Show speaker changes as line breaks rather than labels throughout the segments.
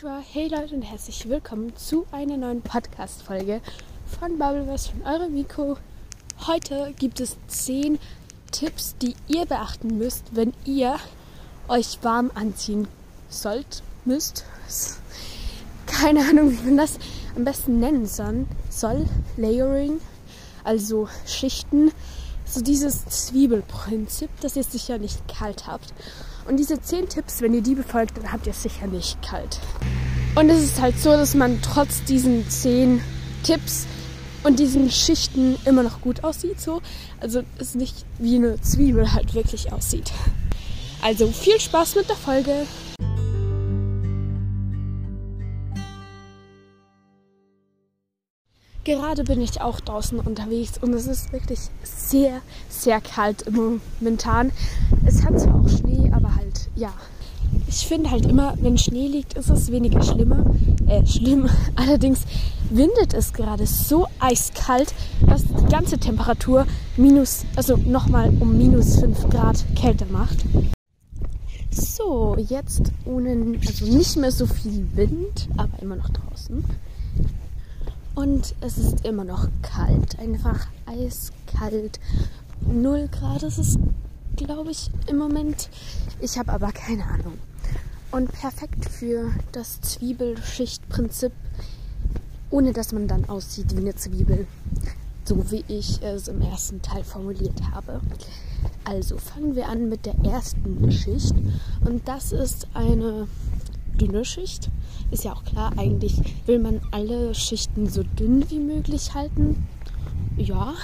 Konnichiwa, hey Leute und herzlich willkommen zu einer neuen Podcast-Folge von Bubbleverse von eurem Miko. Heute gibt es 10 Tipps, die ihr beachten müsst, wenn ihr euch warm anziehen sollt, müsst. Keine Ahnung, wie man das am besten nennen soll. soll. Layering, also Schichten. So dieses Zwiebelprinzip, dass ihr es sicher nicht kalt habt. Und diese 10 Tipps, wenn ihr die befolgt, dann habt ihr es sicher nicht kalt. Und es ist halt so, dass man trotz diesen 10 Tipps und diesen Schichten immer noch gut aussieht. So. Also es nicht wie eine Zwiebel halt wirklich aussieht. Also viel Spaß mit der Folge. Gerade bin ich auch draußen unterwegs und es ist wirklich sehr, sehr kalt momentan. Es hat zwar auch Schnee, aber halt, ja. Ich finde halt immer, wenn Schnee liegt, ist es weniger schlimmer. Äh, schlimm. Allerdings windet es gerade so eiskalt, dass die ganze Temperatur minus, also nochmal um minus 5 Grad kälter macht. So, jetzt ohne, also nicht mehr so viel Wind, aber immer noch draußen. Und es ist immer noch kalt, einfach eiskalt. Null Grad ist es, glaube ich, im Moment. Ich habe aber keine Ahnung. Und perfekt für das Zwiebelschichtprinzip, ohne dass man dann aussieht wie eine Zwiebel. So wie ich es im ersten Teil formuliert habe. Also fangen wir an mit der ersten Schicht. Und das ist eine dünne Schicht. Ist ja auch klar, eigentlich will man alle Schichten so dünn wie möglich halten. Ja,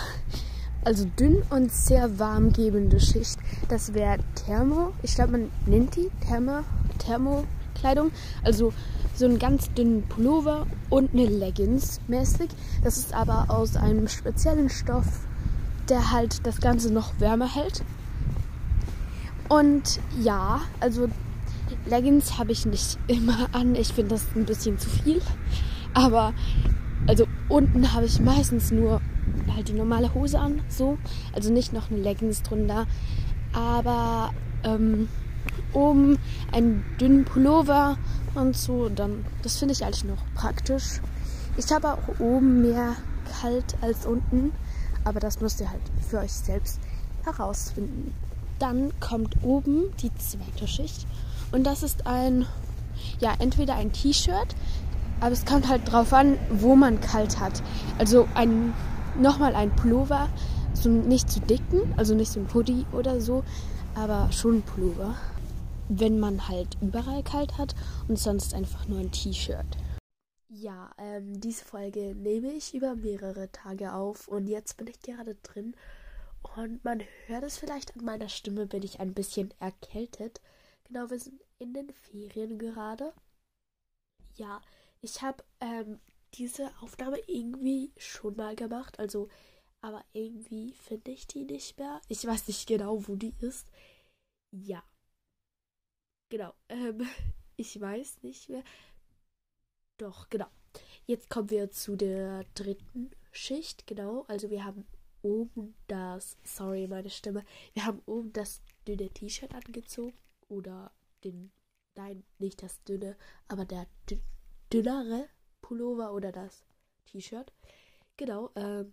also dünn und sehr warmgebende Schicht. Das wäre Thermo. Ich glaube, man nennt die Thermo, Thermokleidung. Also so einen ganz dünnen Pullover und eine Leggings mäßig. Das ist aber aus einem speziellen Stoff, der halt das Ganze noch wärmer hält. Und ja, also Leggings habe ich nicht immer an. Ich finde das ein bisschen zu viel. Aber also unten habe ich meistens nur halt die normale Hose an, so. Also nicht noch eine Leggings drunter. Aber ähm, oben einen dünnen Pullover und so, dann das finde ich eigentlich noch praktisch. Ich habe auch oben mehr kalt als unten, aber das müsst ihr halt für euch selbst herausfinden. Dann kommt oben die zweite Schicht und das ist ein, ja, entweder ein T-Shirt, aber es kommt halt drauf an, wo man kalt hat. Also ein, nochmal ein Pullover, so nicht zu dicken, also nicht so ein Hoodie oder so, aber schon ein Pullover. Wenn man halt überall kalt hat und sonst einfach nur ein T-Shirt. Ja, ähm, diese Folge nehme ich über mehrere Tage auf und jetzt bin ich gerade drin und man hört es vielleicht an meiner Stimme, bin ich ein bisschen erkältet. Genau, wir sind in den Ferien gerade. Ja, ich habe ähm, diese Aufnahme irgendwie schon mal gemacht. Also, aber irgendwie finde ich die nicht mehr. Ich weiß nicht genau, wo die ist. Ja. Genau. Ähm, ich weiß nicht mehr. Doch, genau. Jetzt kommen wir zu der dritten Schicht. Genau. Also wir haben oben das. Sorry, meine Stimme. Wir haben oben das dünne T-Shirt angezogen oder den, nein, nicht das dünne, aber der dünnere Pullover oder das T-Shirt. Genau, ähm,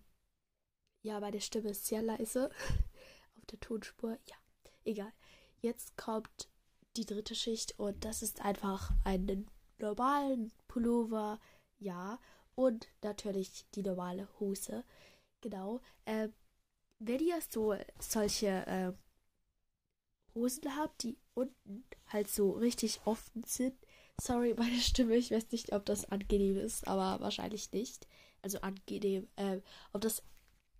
ja, meine Stimme ist sehr leise auf der Tonspur. Ja, egal. Jetzt kommt die dritte Schicht und das ist einfach einen normalen Pullover, ja, und natürlich die normale Hose. Genau. Ähm, wenn ihr so solche äh, Hosen habt, die unten halt so richtig offen sind. Sorry, meine Stimme, ich weiß nicht, ob das angenehm ist, aber wahrscheinlich nicht. Also angenehm, äh, ob das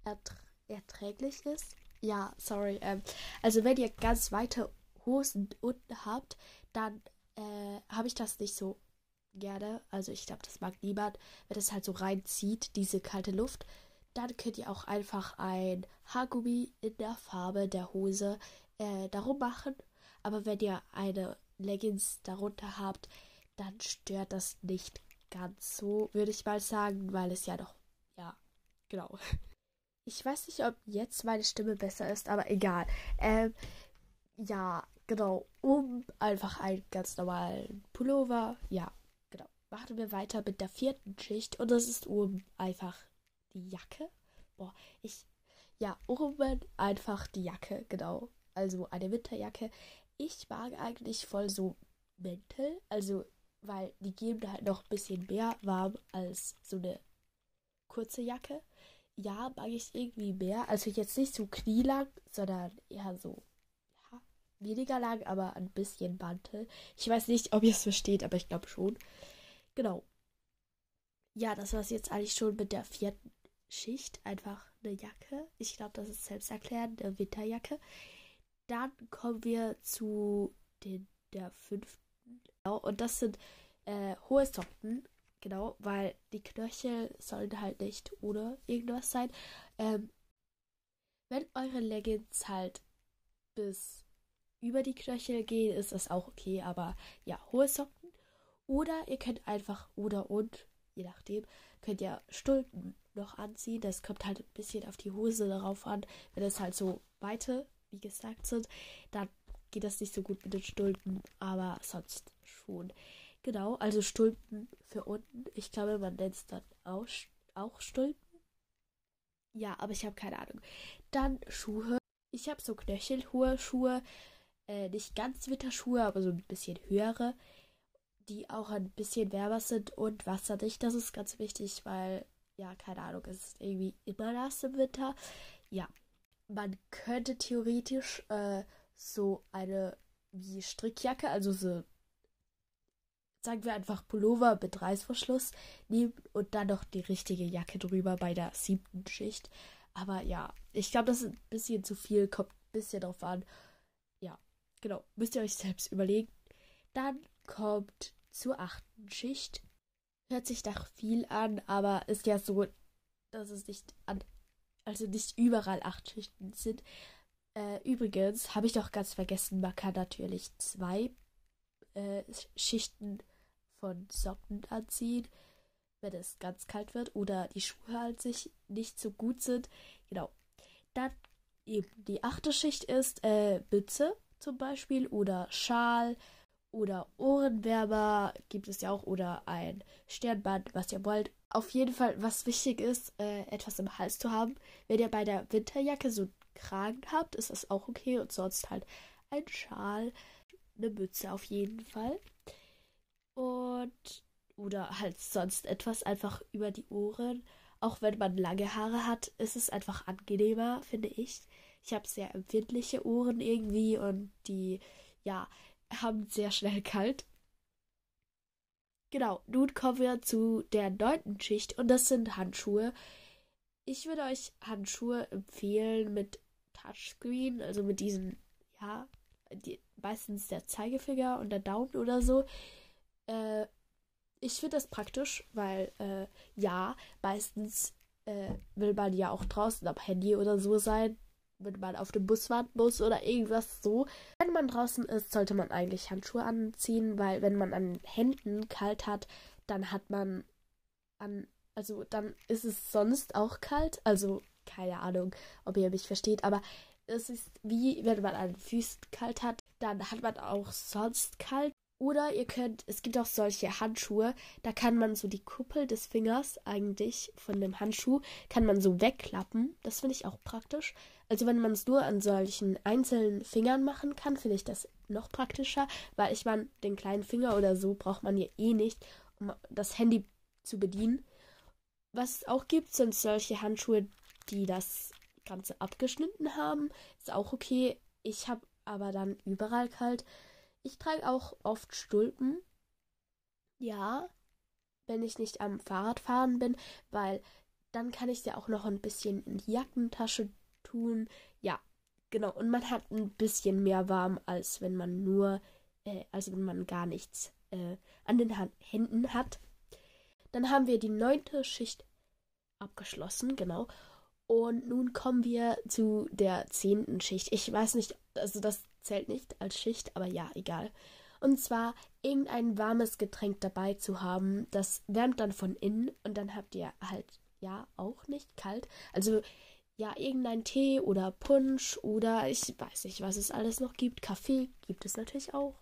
ertr erträglich ist. Ja, sorry. Ähm, also wenn ihr ganz weite Hosen unten habt, dann äh, habe ich das nicht so gerne. Also ich glaube, das mag niemand, wenn das halt so reinzieht, diese kalte Luft. Dann könnt ihr auch einfach ein Haargummi in der Farbe der Hose äh, darum machen. Aber wenn ihr eine Leggings darunter habt, dann stört das nicht ganz so, würde ich mal sagen, weil es ja doch, ja, genau. Ich weiß nicht, ob jetzt meine Stimme besser ist, aber egal. Ähm, ja, genau, um einfach einen ganz normalen Pullover, ja, genau.
machen wir weiter mit der vierten Schicht und das ist oben einfach die Jacke. Boah, ich, ja, oben einfach die Jacke, genau. Also eine Winterjacke. Ich mag eigentlich voll so Mäntel, also weil die geben halt noch ein bisschen mehr warm als so eine kurze Jacke. Ja, mag ich irgendwie mehr. Also jetzt nicht so knielang, sondern eher so, ja, weniger lang, aber ein bisschen Mantel. Ich weiß nicht, ob ihr es versteht, aber ich glaube schon. Genau. Ja, das war es jetzt eigentlich schon mit der vierten Schicht. Einfach eine Jacke. Ich glaube, das ist selbsterklärend, eine Winterjacke. Dann kommen wir zu den, der fünften. Genau, und das sind äh, hohe Socken. Genau, weil die Knöchel sollen halt nicht ohne irgendwas sein. Ähm, wenn eure Leggings halt bis über die Knöchel gehen, ist das auch okay. Aber ja, hohe Socken oder ihr könnt einfach oder und, je nachdem, könnt ihr Stulpen noch anziehen. Das kommt halt ein bisschen auf die Hose darauf an. Wenn es halt so weite, wie gesagt, sind, dann geht das nicht so gut mit den Stulpen, aber sonst schon. Genau, also Stulpen für unten. Ich glaube, man nennt es dann auch, auch Stulpen. Ja, aber ich habe keine Ahnung. Dann Schuhe. Ich habe so knöchelhohe Schuhe. Äh, nicht ganz Winterschuhe, aber so ein bisschen höhere die auch ein bisschen wärmer sind und wasserdicht. Das ist ganz wichtig, weil, ja, keine Ahnung, es ist irgendwie immer nass im Winter. Ja, man könnte theoretisch äh, so eine wie Strickjacke, also so, sagen wir einfach Pullover mit Reißverschluss nehmen und dann noch die richtige Jacke drüber bei der siebten Schicht. Aber ja, ich glaube, das ist ein bisschen zu viel, kommt ein bisschen drauf an. Ja, genau, müsst ihr euch selbst überlegen. Dann kommt zur achten Schicht. Hört sich nach viel an, aber ist ja so, dass es nicht an, also nicht überall acht Schichten sind. Äh, übrigens habe ich doch ganz vergessen, man kann natürlich zwei äh, Schichten von Socken anziehen, wenn es ganz kalt wird oder die Schuhe an sich nicht so gut sind. Genau. Dann eben die achte Schicht ist äh, Mütze zum Beispiel oder Schal oder Ohrenwärmer gibt es ja auch oder ein Sternband, was ihr wollt. Auf jeden Fall, was wichtig ist, äh, etwas im Hals zu haben. Wenn ihr bei der Winterjacke so einen Kragen habt, ist das auch okay und sonst halt ein Schal, eine Mütze auf jeden Fall. Und oder halt sonst etwas einfach über die Ohren. Auch wenn man lange Haare hat, ist es einfach angenehmer, finde ich. Ich habe sehr empfindliche Ohren irgendwie und die, ja, haben sehr schnell kalt. Genau, nun kommen wir zu der neunten Schicht und das sind Handschuhe. Ich würde euch Handschuhe empfehlen mit Touchscreen, also mit diesen, ja, die, meistens der Zeigefinger und der Daumen oder so. Äh, ich finde das praktisch, weil, äh, ja, meistens äh, will man ja auch draußen am Handy oder so sein wenn man auf dem Bus warten muss oder irgendwas so. Wenn man draußen ist, sollte man eigentlich Handschuhe anziehen, weil wenn man an Händen kalt hat, dann hat man an, also dann ist es sonst auch kalt. Also keine Ahnung, ob ihr mich versteht, aber es ist wie wenn man an den Füßen kalt hat, dann hat man auch sonst kalt. Oder ihr könnt, es gibt auch solche Handschuhe, da kann man so die Kuppel des Fingers eigentlich von dem Handschuh, kann man so wegklappen. Das finde ich auch praktisch. Also wenn man es nur an solchen einzelnen Fingern machen kann, finde ich das noch praktischer, weil ich meine, den kleinen Finger oder so braucht man ja eh nicht, um das Handy zu bedienen. Was es auch gibt, sind solche Handschuhe, die das Ganze abgeschnitten haben. Ist auch okay. Ich habe aber dann überall kalt. Ich trage auch oft Stulpen. Ja, wenn ich nicht am Fahrradfahren bin, weil dann kann ich sie auch noch ein bisschen in die Jackentasche tun. Ja, genau. Und man hat ein bisschen mehr warm, als wenn man nur, äh, als wenn man gar nichts äh, an den Hand Händen hat. Dann haben wir die neunte Schicht abgeschlossen, genau. Und nun kommen wir zu der zehnten Schicht. Ich weiß nicht, also das zählt nicht als Schicht, aber ja, egal. Und zwar irgendein warmes Getränk dabei zu haben, das wärmt dann von innen und dann habt ihr halt, ja, auch nicht kalt. Also, ja, irgendein Tee oder Punsch oder ich weiß nicht, was es alles noch gibt. Kaffee gibt es natürlich auch.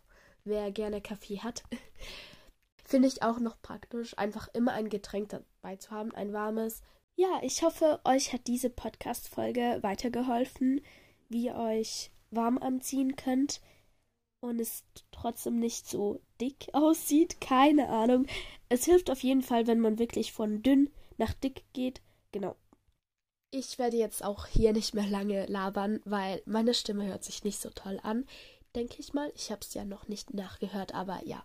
Wer gerne Kaffee hat. Finde ich auch noch praktisch, einfach immer ein Getränk dabei zu haben, ein warmes. Ja, ich hoffe, euch hat diese Podcast-Folge weitergeholfen, wie ihr euch warm anziehen könnt und es trotzdem nicht so dick aussieht. Keine Ahnung. Es hilft auf jeden Fall, wenn man wirklich von dünn nach dick geht. Genau. Ich werde jetzt auch hier nicht mehr lange labern, weil meine Stimme hört sich nicht so toll an, denke ich mal. Ich habe es ja noch nicht nachgehört, aber ja.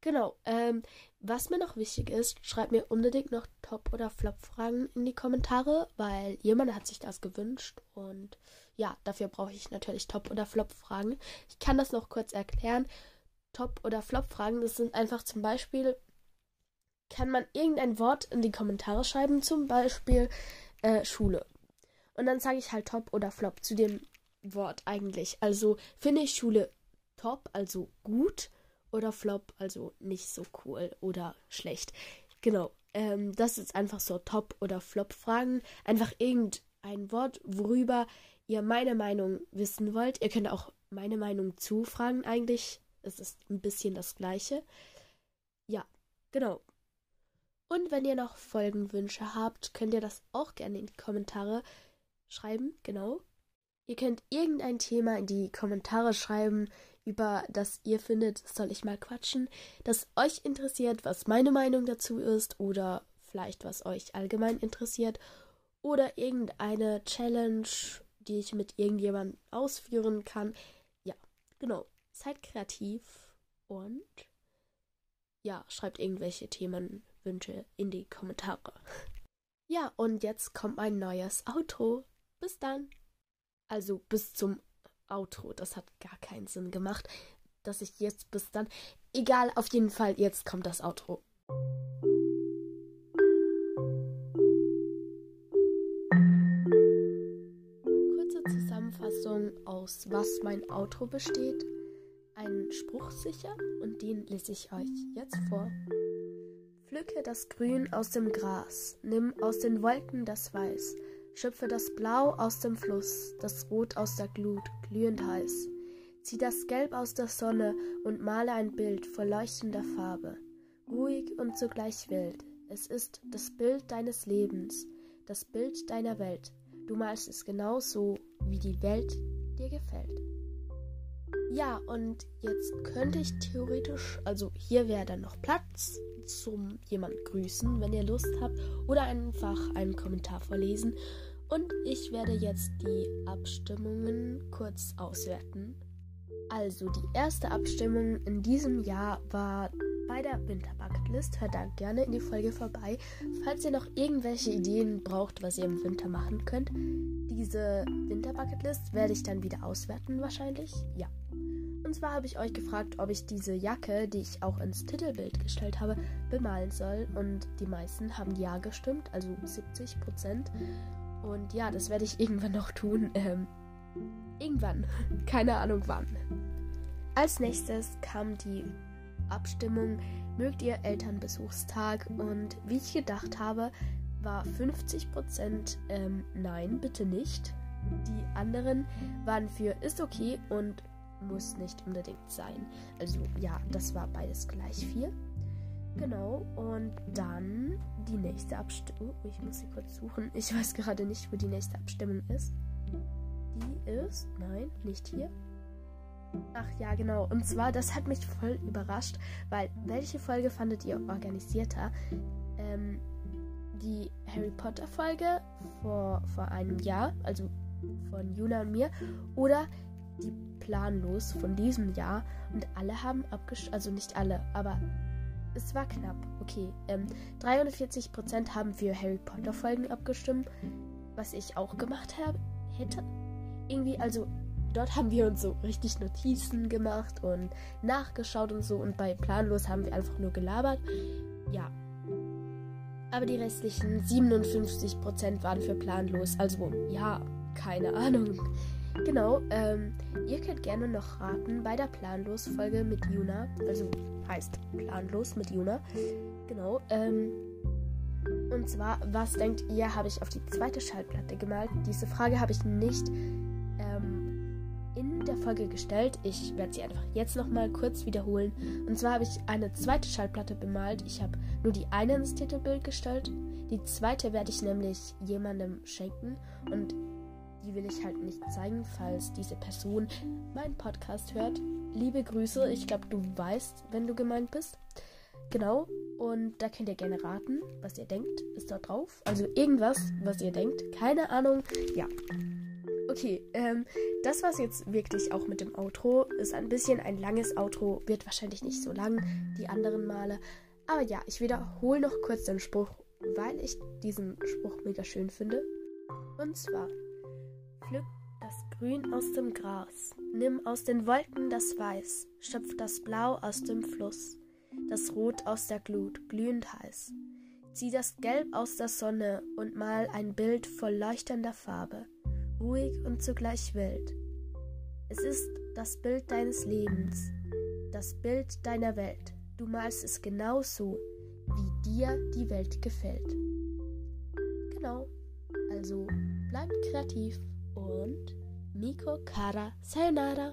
Genau. Ähm, was mir noch wichtig ist, schreibt mir unbedingt noch Top- oder Flop-Fragen in die Kommentare, weil jemand hat sich das gewünscht und ja, dafür brauche ich natürlich Top- oder Flop-Fragen. Ich kann das noch kurz erklären. Top- oder Flop-Fragen, das sind einfach zum Beispiel, kann man irgendein Wort in die Kommentare schreiben, zum Beispiel äh, Schule. Und dann sage ich halt Top oder Flop zu dem Wort eigentlich. Also finde ich Schule top, also gut, oder Flop, also nicht so cool oder schlecht. Genau. Ähm, das ist einfach so Top- oder Flop-Fragen. Einfach irgendein Wort, worüber ihr meine Meinung wissen wollt. Ihr könnt auch meine Meinung zufragen eigentlich. Es ist ein bisschen das gleiche. Ja, genau. Und wenn ihr noch Folgenwünsche habt, könnt ihr das auch gerne in die Kommentare schreiben, genau. Ihr könnt irgendein Thema in die Kommentare schreiben, über das ihr findet, soll ich mal quatschen, das euch interessiert, was meine Meinung dazu ist oder vielleicht was euch allgemein interessiert oder irgendeine Challenge, die ich mit irgendjemandem ausführen kann. Ja, genau. Seid kreativ und ja, schreibt irgendwelche Themenwünsche in die Kommentare. Ja, und jetzt kommt ein neues Outro. Bis dann. Also bis zum Outro. Das hat gar keinen Sinn gemacht, dass ich jetzt bis dann. Egal, auf jeden Fall, jetzt kommt das Outro. Kurze Zusammenfassung aus was mein Outro besteht. Ein Spruch sicher und den lese ich euch jetzt vor. Pflücke das Grün aus dem Gras, nimm aus den Wolken das Weiß Schöpfe das Blau aus dem Fluss, das Rot aus der Glut, glühend heiß. Zieh das Gelb aus der Sonne und male ein Bild voll leuchtender Farbe. Ruhig und zugleich wild. Es ist das Bild deines Lebens, das Bild deiner Welt. Du malst es genau so, wie die Welt dir gefällt. Ja, und jetzt könnte ich theoretisch, also hier wäre dann noch Platz zum jemand grüßen, wenn ihr Lust habt, oder einfach einen Kommentar vorlesen. Und ich werde jetzt die Abstimmungen kurz auswerten. Also die erste Abstimmung in diesem Jahr war bei der Winterbucketlist. Hört da gerne in die Folge vorbei, falls ihr noch irgendwelche Ideen braucht, was ihr im Winter machen könnt. Diese Winterbucketlist werde ich dann wieder auswerten wahrscheinlich. Ja. Und zwar habe ich euch gefragt, ob ich diese Jacke, die ich auch ins Titelbild gestellt habe, bemalen soll. Und die meisten haben ja gestimmt, also 70 Prozent. Und ja, das werde ich irgendwann noch tun. Ähm, irgendwann. Keine Ahnung wann. Als nächstes kam die Abstimmung, mögt ihr Elternbesuchstag? Und wie ich gedacht habe, war 50% ähm, nein, bitte nicht. Die anderen waren für ist okay und muss nicht unbedingt sein. Also ja, das war beides gleich viel. Genau, und dann die nächste Abstimmung. Oh, ich muss sie kurz suchen. Ich weiß gerade nicht, wo die nächste Abstimmung ist. Die ist, nein, nicht hier. Ach ja, genau. Und zwar, das hat mich voll überrascht, weil welche Folge fandet ihr organisierter? Ähm, die Harry Potter Folge vor, vor einem Jahr, also von Juna und mir, oder die Planlos von diesem Jahr. Und alle haben abgestimmt, also nicht alle, aber es war knapp. Okay, ähm, 43% haben für Harry Potter Folgen abgestimmt, was ich auch gemacht habe, hätte. Irgendwie, also dort haben wir uns so richtig Notizen gemacht und nachgeschaut und so. Und bei Planlos haben wir einfach nur gelabert. Ja. Aber die restlichen 57% waren für Planlos. Also, ja, keine Ahnung. Genau, ähm, ihr könnt gerne noch raten bei der Planlos-Folge mit Juna. Also heißt Planlos mit Juna. Genau, ähm, und zwar, was denkt ihr, habe ich auf die zweite Schallplatte gemalt? Diese Frage habe ich nicht der Folge gestellt. Ich werde sie einfach jetzt nochmal kurz wiederholen. Und zwar habe ich eine zweite Schallplatte bemalt. Ich habe nur die eine ins Titelbild gestellt. Die zweite werde ich nämlich jemandem schenken. Und die will ich halt nicht zeigen, falls diese Person meinen Podcast hört. Liebe Grüße. Ich glaube, du weißt, wenn du gemeint bist. Genau. Und da könnt ihr gerne raten, was ihr denkt, ist dort drauf. Also irgendwas, was ihr denkt. Keine Ahnung. Ja. Okay, ähm, das war's jetzt wirklich auch mit dem Outro. Ist ein bisschen ein langes Outro, wird wahrscheinlich nicht so lang die anderen Male. Aber ja, ich wiederhole noch kurz den Spruch, weil ich diesen Spruch mega schön finde. Und zwar, pflück das Grün aus dem Gras, nimm aus den Wolken das Weiß, schöpf das Blau aus dem Fluss das Rot aus der Glut, glühend heiß. Zieh das Gelb aus der Sonne und mal ein Bild voll leuchtender Farbe, ruhig und zugleich wild. Es ist das Bild deines Lebens, das Bild deiner Welt. Du malst es genau so, wie dir die Welt gefällt. Genau. Also bleibt kreativ und Miko Kara Sayonara.